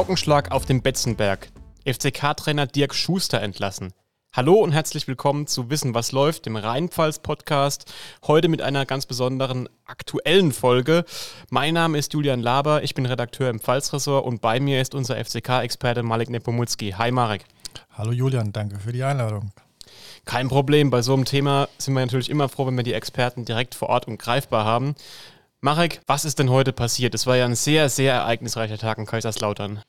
Paukenschlag auf dem Betzenberg. FCK-Trainer Dirk Schuster entlassen. Hallo und herzlich willkommen zu Wissen, was läuft, dem Rheinpfalz-Podcast. Heute mit einer ganz besonderen aktuellen Folge. Mein Name ist Julian Laber, ich bin Redakteur im Pfalzressort und bei mir ist unser FCK-Experte Malek Nepomutski. Hi Marek. Hallo Julian, danke für die Einladung. Kein Problem, bei so einem Thema sind wir natürlich immer froh, wenn wir die Experten direkt vor Ort und greifbar haben. Marek, was ist denn heute passiert? Es war ja ein sehr, sehr ereignisreicher Tag in Kaiserslautern.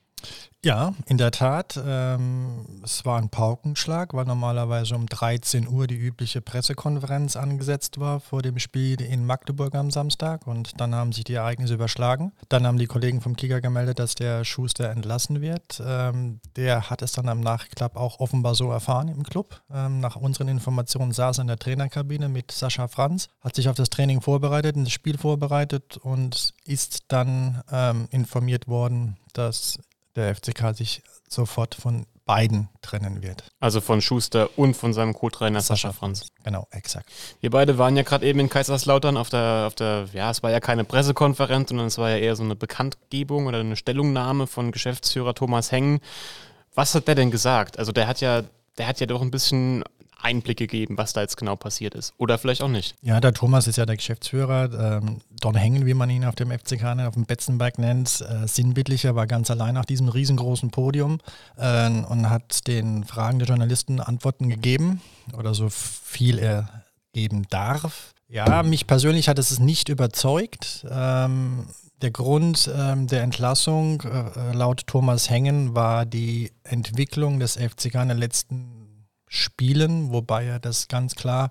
Ja, in der Tat. Ähm, es war ein Paukenschlag, weil normalerweise um 13 Uhr die übliche Pressekonferenz angesetzt war vor dem Spiel in Magdeburg am Samstag. Und dann haben sich die Ereignisse überschlagen. Dann haben die Kollegen vom Kicker gemeldet, dass der Schuster entlassen wird. Ähm, der hat es dann am Nachklapp auch offenbar so erfahren im Club. Ähm, nach unseren Informationen saß er in der Trainerkabine mit Sascha Franz, hat sich auf das Training vorbereitet, das Spiel vorbereitet und ist dann ähm, informiert worden, dass der FCK sich sofort von beiden trennen wird. Also von Schuster und von seinem Co-Trainer Sascha, Sascha Franz. Genau, exakt. Wir beide waren ja gerade eben in Kaiserslautern auf der, auf der, ja, es war ja keine Pressekonferenz, sondern es war ja eher so eine Bekanntgebung oder eine Stellungnahme von Geschäftsführer Thomas Hengen. Was hat der denn gesagt? Also der hat ja, der hat ja doch ein bisschen Einblick gegeben, was da jetzt genau passiert ist. Oder vielleicht auch nicht. Ja, der Thomas ist ja der Geschäftsführer. Ähm, Don Hengen, wie man ihn auf dem FCK, auf dem Betzenberg nennt, äh, sinnbildlicher, war ganz allein auf diesem riesengroßen Podium äh, und hat den Fragen der Journalisten Antworten gegeben oder so viel er geben darf. Ja, mich persönlich hat es nicht überzeugt. Ähm, der Grund ähm, der Entlassung äh, laut Thomas Hengen war die Entwicklung des FCK in den letzten Spielen, wobei er das ganz klar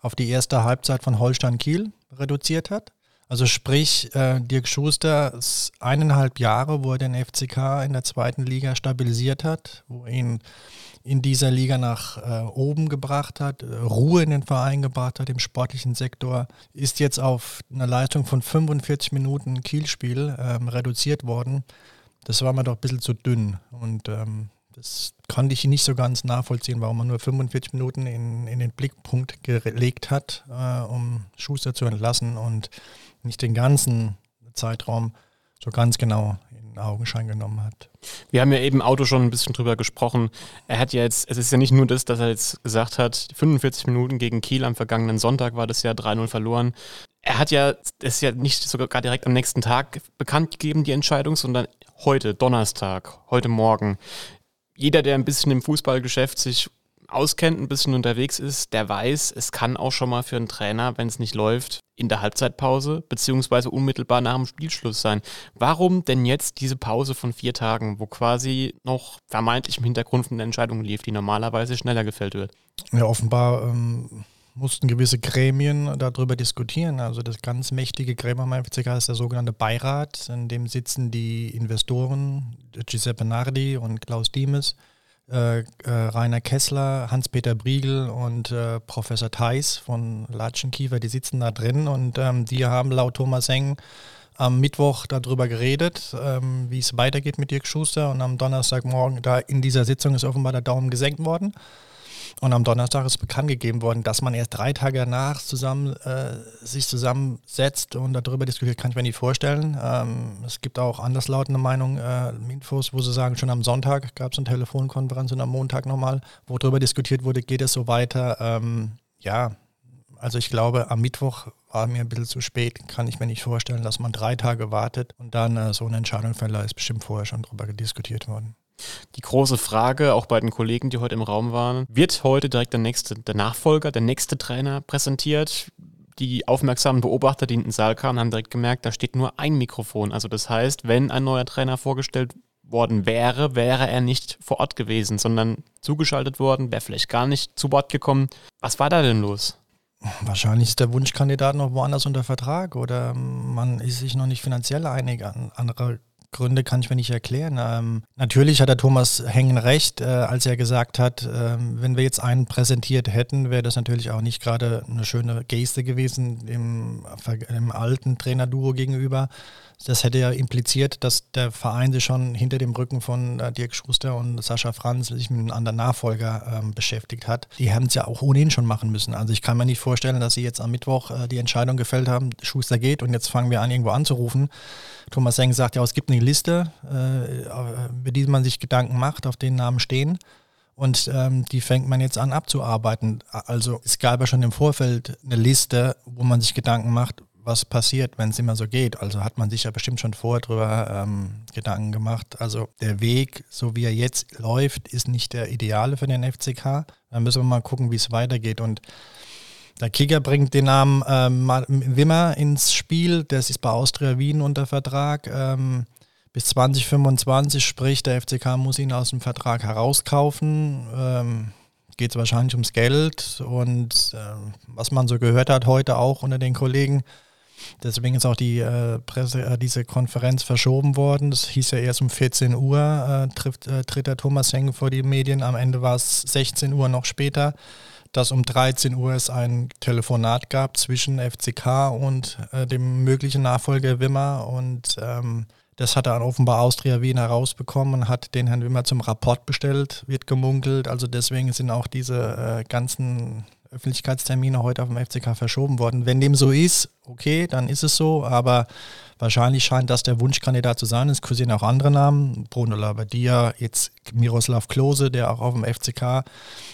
auf die erste Halbzeit von Holstein Kiel reduziert hat. Also sprich, äh, Dirk Schuster eineinhalb Jahre, wo er den FCK in der zweiten Liga stabilisiert hat, wo er ihn in dieser Liga nach äh, oben gebracht hat, äh, Ruhe in den Verein gebracht hat im sportlichen Sektor, ist jetzt auf eine Leistung von 45 Minuten Kielspiel ähm, reduziert worden. Das war mir doch ein bisschen zu dünn. Und ähm, das konnte ich nicht so ganz nachvollziehen, warum man nur 45 Minuten in, in den Blickpunkt gelegt hat, äh, um Schuster zu entlassen und nicht den ganzen Zeitraum so ganz genau in Augenschein genommen hat. Wir haben ja eben Auto schon ein bisschen drüber gesprochen. Er hat ja jetzt, es ist ja nicht nur das, dass er jetzt gesagt hat, 45 Minuten gegen Kiel am vergangenen Sonntag war das ja 3-0 verloren. Er hat ja, das ist ja nicht sogar direkt am nächsten Tag bekannt gegeben, die Entscheidung, sondern heute, Donnerstag, heute Morgen jeder, der ein bisschen im Fußballgeschäft sich auskennt, ein bisschen unterwegs ist, der weiß, es kann auch schon mal für einen Trainer, wenn es nicht läuft, in der Halbzeitpause beziehungsweise unmittelbar nach dem Spielschluss sein. Warum denn jetzt diese Pause von vier Tagen, wo quasi noch vermeintlich im Hintergrund der Entscheidung lief, die normalerweise schneller gefällt wird? Ja, offenbar ähm, mussten gewisse Gremien darüber diskutieren. Also das ganz mächtige Gremium am FCK ist der sogenannte Beirat, in dem sitzen die Investoren Giuseppe Nardi und Klaus Diemes, äh, äh, Rainer Kessler, Hans-Peter Briegel und äh, Professor Theis von Latschenkiefer, die sitzen da drin und ähm, die haben laut Thomas Heng am Mittwoch darüber geredet, ähm, wie es weitergeht mit Dirk Schuster und am Donnerstagmorgen, da in dieser Sitzung ist offenbar der Daumen gesenkt worden. Und am Donnerstag ist bekannt gegeben worden, dass man erst drei Tage danach zusammen, äh, sich zusammensetzt und darüber diskutiert, kann ich mir nicht vorstellen. Ähm, es gibt auch anderslautende Meinungen, äh, Infos, wo sie sagen, schon am Sonntag gab es eine Telefonkonferenz und am Montag nochmal, wo darüber diskutiert wurde, geht es so weiter. Ähm, ja, also ich glaube, am Mittwoch war mir ein bisschen zu spät, kann ich mir nicht vorstellen, dass man drei Tage wartet und dann äh, so eine Entscheidung fällt, ist bestimmt vorher schon darüber diskutiert worden. Die große Frage, auch bei den Kollegen, die heute im Raum waren, wird heute direkt der nächste, der Nachfolger, der nächste Trainer präsentiert? Die aufmerksamen Beobachter, die in den Saal kamen, haben direkt gemerkt, da steht nur ein Mikrofon. Also das heißt, wenn ein neuer Trainer vorgestellt worden wäre, wäre er nicht vor Ort gewesen, sondern zugeschaltet worden, wäre vielleicht gar nicht zu Wort gekommen. Was war da denn los? Wahrscheinlich ist der Wunschkandidat noch woanders unter Vertrag oder man ist sich noch nicht finanziell einig. Andere Gründe kann ich mir nicht erklären. Ähm, natürlich hat der Thomas Hengen recht, äh, als er gesagt hat, äh, wenn wir jetzt einen präsentiert hätten, wäre das natürlich auch nicht gerade eine schöne Geste gewesen im, im alten Trainerduo gegenüber. Das hätte ja impliziert, dass der Verein sich schon hinter dem Rücken von äh, Dirk Schuster und Sascha Franz sich mit einem anderen Nachfolger ähm, beschäftigt hat. Die haben es ja auch ohnehin schon machen müssen. Also ich kann mir nicht vorstellen, dass sie jetzt am Mittwoch äh, die Entscheidung gefällt haben, Schuster geht und jetzt fangen wir an, irgendwo anzurufen. Thomas Seng sagt ja, es gibt eine eine Liste, äh, über die man sich Gedanken macht, auf den Namen stehen. Und ähm, die fängt man jetzt an abzuarbeiten. Also es gab ja schon im Vorfeld eine Liste, wo man sich Gedanken macht, was passiert, wenn es immer so geht. Also hat man sich ja bestimmt schon vorher drüber ähm, Gedanken gemacht. Also der Weg, so wie er jetzt läuft, ist nicht der ideale für den FCK. Da müssen wir mal gucken, wie es weitergeht. Und der Kicker bringt den Namen ähm, Wimmer ins Spiel. Der ist bei Austria Wien unter Vertrag. Ähm, bis 2025, sprich der FCK muss ihn aus dem Vertrag herauskaufen. Ähm, Geht es wahrscheinlich ums Geld und äh, was man so gehört hat heute auch unter den Kollegen, Deswegen ist auch die äh, Presse, äh, diese Konferenz verschoben worden. Das hieß ja erst um 14 Uhr, äh, trifft, äh, tritt der Thomas Henge vor die Medien. Am Ende war es 16 Uhr noch später, dass um 13 Uhr es ein Telefonat gab zwischen FCK und äh, dem möglichen Nachfolger Wimmer. Und ähm, das hat er offenbar Austria Wien herausbekommen hat den Herrn Wimmer zum Rapport bestellt, wird gemunkelt. Also deswegen sind auch diese äh, ganzen Öffentlichkeitstermine heute auf dem FCK verschoben worden. Wenn dem so ist, okay, dann ist es so, aber wahrscheinlich scheint das der Wunschkandidat zu sein. Es kursieren auch andere Namen, Bruno Labbadia, jetzt Miroslav Klose, der auch auf dem FCK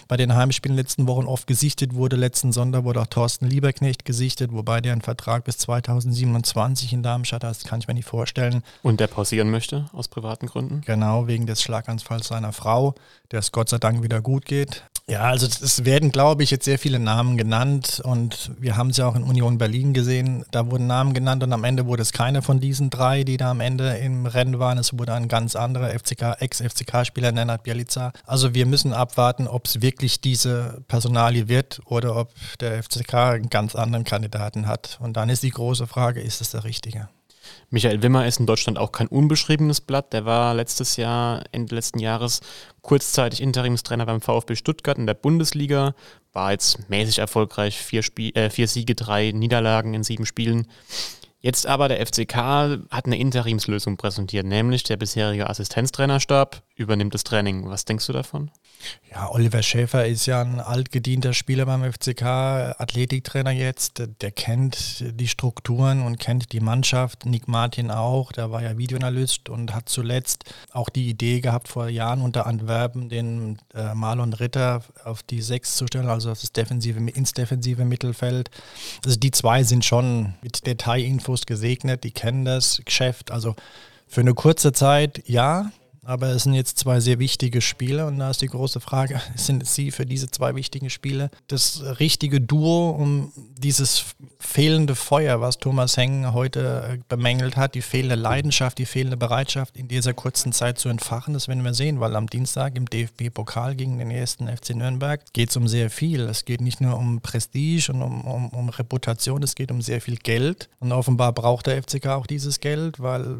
bei den Heimspielen letzten Wochen oft gesichtet wurde. Letzten Sonntag wurde auch Thorsten Lieberknecht gesichtet, wobei der einen Vertrag bis 2027 in Darmstadt hat, das kann ich mir nicht vorstellen. Und der pausieren möchte, aus privaten Gründen? Genau, wegen des Schlaganfalls seiner Frau, der es Gott sei Dank wieder gut geht. Ja, also es werden, glaube ich, jetzt sehr viele Namen genannt und wir haben es ja auch in Union Berlin gesehen. Da wurden Namen genannt und am Ende wurde es keine von diesen drei, die da am Ende im Rennen waren. Es wurde ein ganz anderer FCK, Ex-FCK-Spieler, Nenad Bielica. Also wir müssen abwarten, ob es wirklich diese Personalie wird oder ob der FCK einen ganz anderen Kandidaten hat. Und dann ist die große Frage, ist es der richtige? Michael Wimmer ist in Deutschland auch kein unbeschriebenes Blatt. Der war letztes Jahr, Ende letzten Jahres, kurzzeitig Interimstrainer beim VfB Stuttgart in der Bundesliga. War jetzt mäßig erfolgreich, vier, Spie äh, vier Siege, drei Niederlagen in sieben Spielen. Jetzt aber der FCK hat eine Interimslösung präsentiert, nämlich der bisherige Assistenztrainerstab übernimmt das Training. Was denkst du davon? Ja, Oliver Schäfer ist ja ein altgedienter Spieler beim FCK, Athletiktrainer jetzt. Der kennt die Strukturen und kennt die Mannschaft. Nick Martin auch, der war ja Videoanalyst und hat zuletzt auch die Idee gehabt, vor Jahren unter Antwerpen den äh, Marlon Ritter auf die Sechs zu stellen, also auf das defensive, ins defensive Mittelfeld. Also die zwei sind schon mit Detailinfos gesegnet, die kennen das Geschäft. Also für eine kurze Zeit ja, aber es sind jetzt zwei sehr wichtige Spiele und da ist die große Frage, sind Sie für diese zwei wichtigen Spiele das richtige Duo, um dieses fehlende Feuer, was Thomas Heng heute äh, bemängelt hat, die fehlende Leidenschaft, die fehlende Bereitschaft in dieser kurzen Zeit zu entfachen, das werden wir sehen, weil am Dienstag im DFB-Pokal gegen den ersten FC Nürnberg geht es um sehr viel. Es geht nicht nur um Prestige und um, um, um Reputation, es geht um sehr viel Geld und offenbar braucht der FCK auch dieses Geld, weil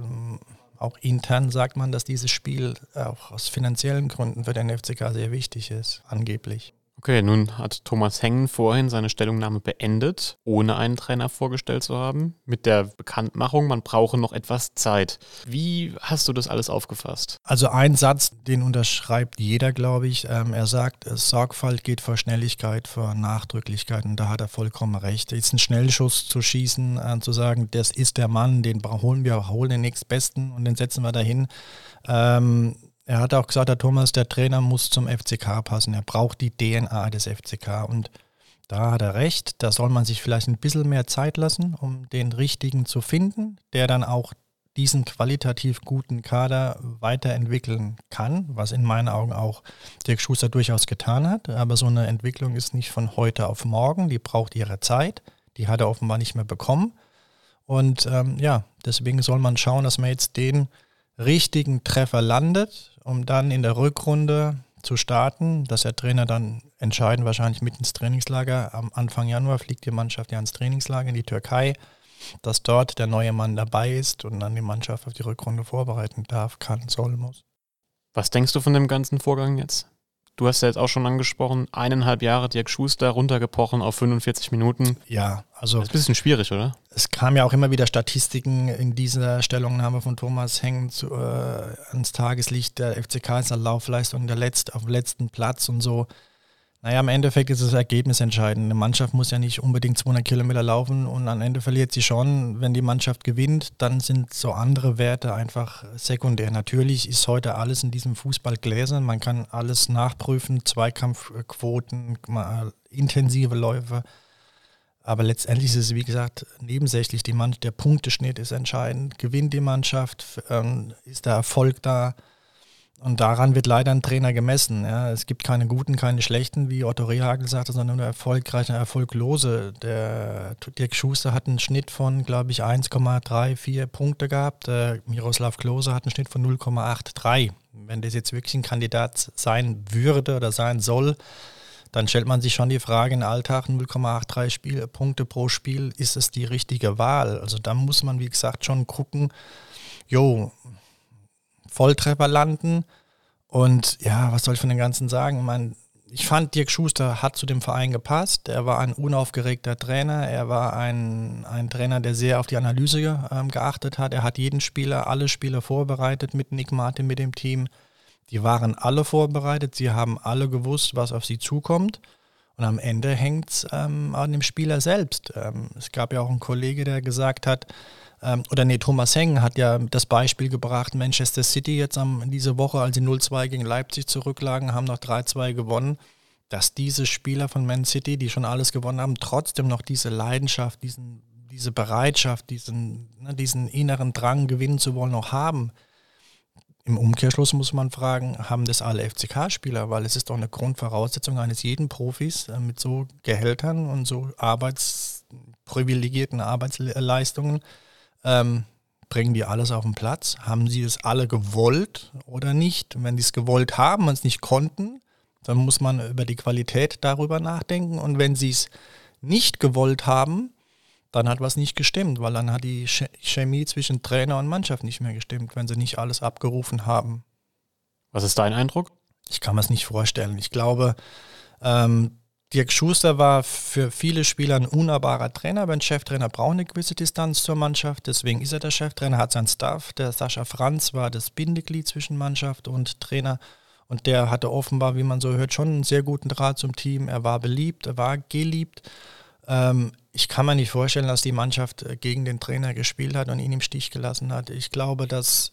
auch intern sagt man, dass dieses Spiel auch aus finanziellen Gründen für den FCK sehr wichtig ist, angeblich. Okay, nun hat Thomas Hengen vorhin seine Stellungnahme beendet, ohne einen Trainer vorgestellt zu haben, mit der Bekanntmachung, man brauche noch etwas Zeit. Wie hast du das alles aufgefasst? Also ein Satz, den unterschreibt jeder, glaube ich. Ähm, er sagt, Sorgfalt geht vor Schnelligkeit, vor Nachdrücklichkeit und da hat er vollkommen recht. Jetzt einen Schnellschuss zu schießen, äh, zu sagen, das ist der Mann, den holen wir, holen den nächstbesten und den setzen wir dahin. Ähm, er hat auch gesagt, der Thomas, der Trainer muss zum FCK passen. Er braucht die DNA des FCK. Und da hat er recht. Da soll man sich vielleicht ein bisschen mehr Zeit lassen, um den richtigen zu finden, der dann auch diesen qualitativ guten Kader weiterentwickeln kann, was in meinen Augen auch Dirk Schuster durchaus getan hat. Aber so eine Entwicklung ist nicht von heute auf morgen, die braucht ihre Zeit, die hat er offenbar nicht mehr bekommen. Und ähm, ja, deswegen soll man schauen, dass man jetzt den richtigen Treffer landet um dann in der Rückrunde zu starten, dass der Trainer dann entscheiden, wahrscheinlich mit ins Trainingslager. Am Anfang Januar fliegt die Mannschaft ja ins Trainingslager in die Türkei, dass dort der neue Mann dabei ist und dann die Mannschaft auf die Rückrunde vorbereiten darf, kann, soll, muss. Was denkst du von dem ganzen Vorgang jetzt? Du hast ja jetzt auch schon angesprochen, eineinhalb Jahre Dirk Schuster runtergebrochen auf 45 Minuten. Ja, also. Das ist ein bisschen schwierig, oder? Es kam ja auch immer wieder Statistiken in dieser Stellungnahme von Thomas Hängen zu, äh, ans Tageslicht. Der FCK ist der Laufleistung der Letzt, auf dem letzten Platz und so. Naja, im Endeffekt ist das Ergebnis entscheidend. Eine Mannschaft muss ja nicht unbedingt 200 Kilometer laufen und am Ende verliert sie schon. Wenn die Mannschaft gewinnt, dann sind so andere Werte einfach sekundär. Natürlich ist heute alles in diesem Fußball gläsern. Man kann alles nachprüfen, Zweikampfquoten, intensive Läufe. Aber letztendlich ist es, wie gesagt, nebensächlich. Die Mann der Punkteschnitt ist entscheidend. Gewinnt die Mannschaft? Ähm, ist der Erfolg da? Und daran wird leider ein Trainer gemessen. Ja. Es gibt keine guten, keine schlechten, wie Otto Rehagel sagte, sondern nur erfolgreiche, erfolglose. Der Dirk Schuster hat einen Schnitt von, glaube ich, 1,34 Punkte gehabt. Der Miroslav Klose hat einen Schnitt von 0,83. Wenn das jetzt wirklich ein Kandidat sein würde oder sein soll, dann stellt man sich schon die Frage im Alltag 0,83 Punkte pro Spiel, ist es die richtige Wahl? Also da muss man, wie gesagt, schon gucken, jo, Volltreffer landen. Und ja, was soll ich von den Ganzen sagen? Man, ich fand, Dirk Schuster hat zu dem Verein gepasst. Er war ein unaufgeregter Trainer. Er war ein, ein Trainer, der sehr auf die Analyse ähm, geachtet hat. Er hat jeden Spieler, alle Spieler vorbereitet mit Nick Martin, mit dem Team. Die waren alle vorbereitet. Sie haben alle gewusst, was auf sie zukommt. Und am Ende hängt es ähm, an dem Spieler selbst. Ähm, es gab ja auch einen Kollege, der gesagt hat, ähm, oder nee, Thomas Heng hat ja das Beispiel gebracht, Manchester City jetzt am, diese Woche, als sie 0-2 gegen Leipzig zurücklagen, haben noch 3-2 gewonnen, dass diese Spieler von Man City, die schon alles gewonnen haben, trotzdem noch diese Leidenschaft, diesen, diese Bereitschaft, diesen, ne, diesen inneren Drang gewinnen zu wollen, noch haben. Im Umkehrschluss muss man fragen, haben das alle FCK-Spieler, weil es ist doch eine Grundvoraussetzung eines jeden Profis äh, mit so Gehältern und so arbeitsprivilegierten Arbeitsleistungen, ähm, bringen die alles auf den Platz? Haben sie es alle gewollt oder nicht? Und wenn die es gewollt haben und es nicht konnten, dann muss man über die Qualität darüber nachdenken. Und wenn sie es nicht gewollt haben, dann hat was nicht gestimmt, weil dann hat die Chemie zwischen Trainer und Mannschaft nicht mehr gestimmt, wenn sie nicht alles abgerufen haben. Was ist dein Eindruck? Ich kann mir es nicht vorstellen. Ich glaube, ähm, Dirk Schuster war für viele Spieler ein unnahbarer Trainer, aber ein Cheftrainer braucht eine gewisse Distanz zur Mannschaft. Deswegen ist er der Cheftrainer, hat seinen Staff. Der Sascha Franz war das Bindeglied zwischen Mannschaft und Trainer. Und der hatte offenbar, wie man so hört, schon einen sehr guten Draht zum Team. Er war beliebt, er war geliebt. Ähm, ich kann mir nicht vorstellen, dass die Mannschaft äh, gegen den Trainer gespielt hat und ihn im Stich gelassen hat. Ich glaube, dass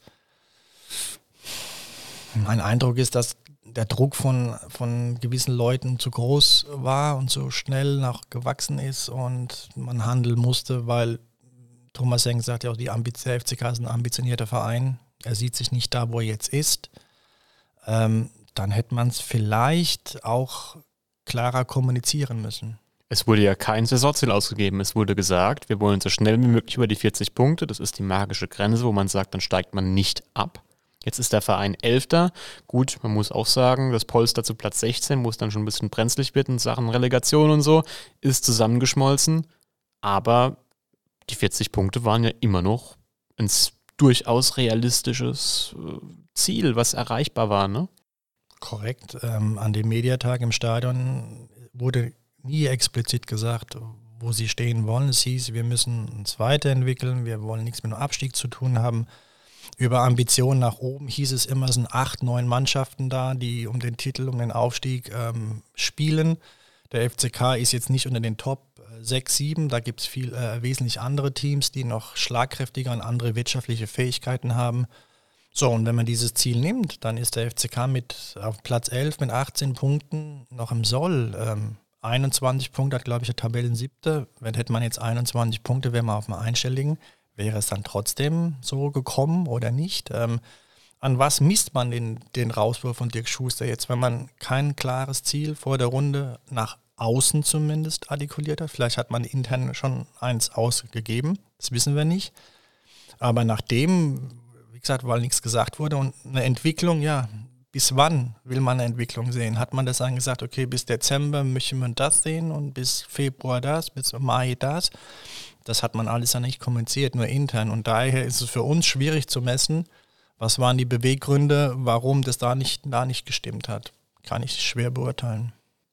mein Eindruck ist, dass der Druck von, von gewissen Leuten zu groß war und so schnell noch gewachsen ist und man handeln musste, weil Thomas Heng sagt ja auch, die Ambiz der FCK ist ein ambitionierter Verein. Er sieht sich nicht da, wo er jetzt ist. Ähm, dann hätte man es vielleicht auch klarer kommunizieren müssen. Es wurde ja kein Saisonziel ausgegeben. Es wurde gesagt, wir wollen so schnell wie möglich über die 40 Punkte. Das ist die magische Grenze, wo man sagt, dann steigt man nicht ab. Jetzt ist der Verein Elfter. Gut, man muss auch sagen, das Polster zu Platz 16, wo es dann schon ein bisschen brenzlig wird in Sachen Relegation und so, ist zusammengeschmolzen. Aber die 40 Punkte waren ja immer noch ein durchaus realistisches äh, Ziel, was erreichbar war, ne? Korrekt. Ähm, an dem Mediatag im Stadion wurde nie explizit gesagt, wo sie stehen wollen. Es hieß, wir müssen uns weiterentwickeln, wir wollen nichts mit dem Abstieg zu tun haben. Über Ambitionen nach oben hieß es immer, es sind acht, neun Mannschaften da, die um den Titel, um den Aufstieg ähm, spielen. Der FCK ist jetzt nicht unter den Top 6, 7. Da gibt es viel äh, wesentlich andere Teams, die noch schlagkräftiger und andere wirtschaftliche Fähigkeiten haben. So, und wenn man dieses Ziel nimmt, dann ist der FCK mit auf Platz 11 mit 18 Punkten noch im Soll. Ähm, 21 Punkte hat, glaube ich, der Tabellensiebte. Wenn hätte man jetzt 21 Punkte, wäre man auf einem einstelligen wäre es dann trotzdem so gekommen oder nicht? Ähm, an was misst man den, den Rauswurf von Dirk Schuster jetzt, wenn man kein klares Ziel vor der Runde nach außen zumindest artikuliert hat? Vielleicht hat man intern schon eins ausgegeben, das wissen wir nicht. Aber nachdem, wie gesagt, weil nichts gesagt wurde und eine Entwicklung, ja, bis wann will man eine Entwicklung sehen? Hat man das dann gesagt, okay, bis Dezember möchte man das sehen und bis Februar das, bis Mai das? Das hat man alles ja nicht kommuniziert, nur intern. Und daher ist es für uns schwierig zu messen, was waren die Beweggründe, warum das da nicht, da nicht gestimmt hat. Kann ich schwer beurteilen.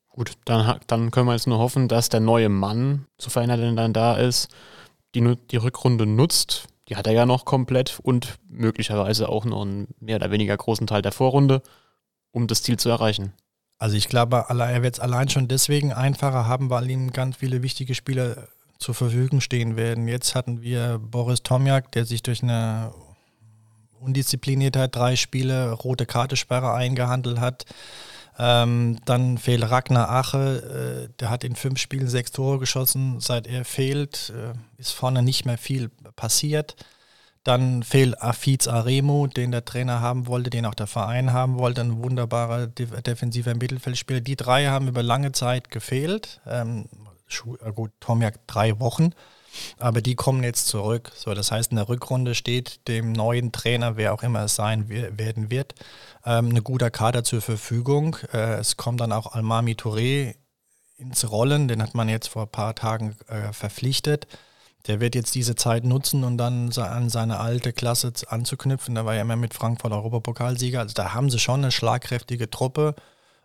Gut, dann, dann können wir jetzt nur hoffen, dass der neue Mann, sofern er dann da ist, die, die Rückrunde nutzt. Die hat er ja noch komplett und möglicherweise auch noch einen mehr oder weniger großen Teil der Vorrunde, um das Ziel zu erreichen. Also ich glaube, er wird es allein schon deswegen einfacher haben, weil ihm ganz viele wichtige Spieler zur Verfügung stehen werden. Jetzt hatten wir Boris Tomjak, der sich durch eine Undiszipliniertheit drei Spiele rote Kartesperre eingehandelt hat. Ähm, dann fehlt Ragnar Ache, äh, der hat in fünf Spielen sechs Tore geschossen. Seit er fehlt, äh, ist vorne nicht mehr viel passiert. Dann fehlt Afiz Aremo, den der Trainer haben wollte, den auch der Verein haben wollte, ein wunderbarer defensiver Mittelfeldspieler. Die drei haben über lange Zeit gefehlt. Ähm, äh, gut, Tomiak drei Wochen. Aber die kommen jetzt zurück. So, das heißt, in der Rückrunde steht dem neuen Trainer, wer auch immer es sein werden wird, ähm, ein guter Kader zur Verfügung. Äh, es kommt dann auch Almami Touré ins Rollen, den hat man jetzt vor ein paar Tagen äh, verpflichtet. Der wird jetzt diese Zeit nutzen und dann an seine alte Klasse anzuknüpfen. Da war ja immer mit Frankfurt Europapokalsieger. Also da haben sie schon eine schlagkräftige Truppe.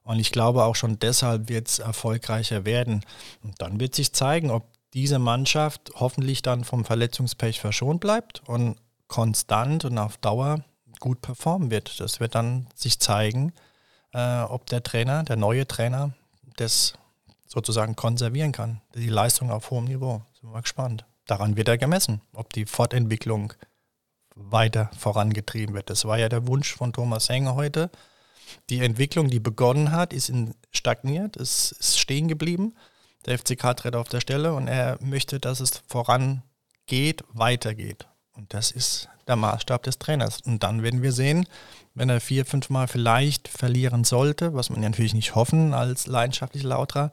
Und ich glaube auch schon deshalb wird es erfolgreicher werden. Und dann wird sich zeigen, ob diese Mannschaft hoffentlich dann vom Verletzungspech verschont bleibt und konstant und auf Dauer gut performen wird. Das wird dann sich zeigen, äh, ob der Trainer, der neue Trainer, das sozusagen konservieren kann. Die Leistung auf hohem Niveau. Sind wir gespannt. Daran wird er gemessen, ob die Fortentwicklung weiter vorangetrieben wird. Das war ja der Wunsch von Thomas Henger heute. Die Entwicklung, die begonnen hat, ist stagniert, ist, ist stehen geblieben. Der FCK tritt auf der Stelle und er möchte, dass es vorangeht, weitergeht. Und das ist der Maßstab des Trainers. Und dann werden wir sehen, wenn er vier, fünf Mal vielleicht verlieren sollte, was man ja natürlich nicht hoffen als leidenschaftlicher Lauterer,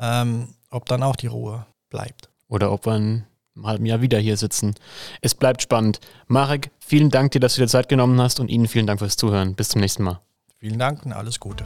ähm, ob dann auch die Ruhe bleibt. Oder ob wir in einem halben Jahr wieder hier sitzen. Es bleibt spannend. Marek, vielen Dank dir, dass du dir Zeit genommen hast und Ihnen vielen Dank fürs Zuhören. Bis zum nächsten Mal. Vielen Dank und alles Gute.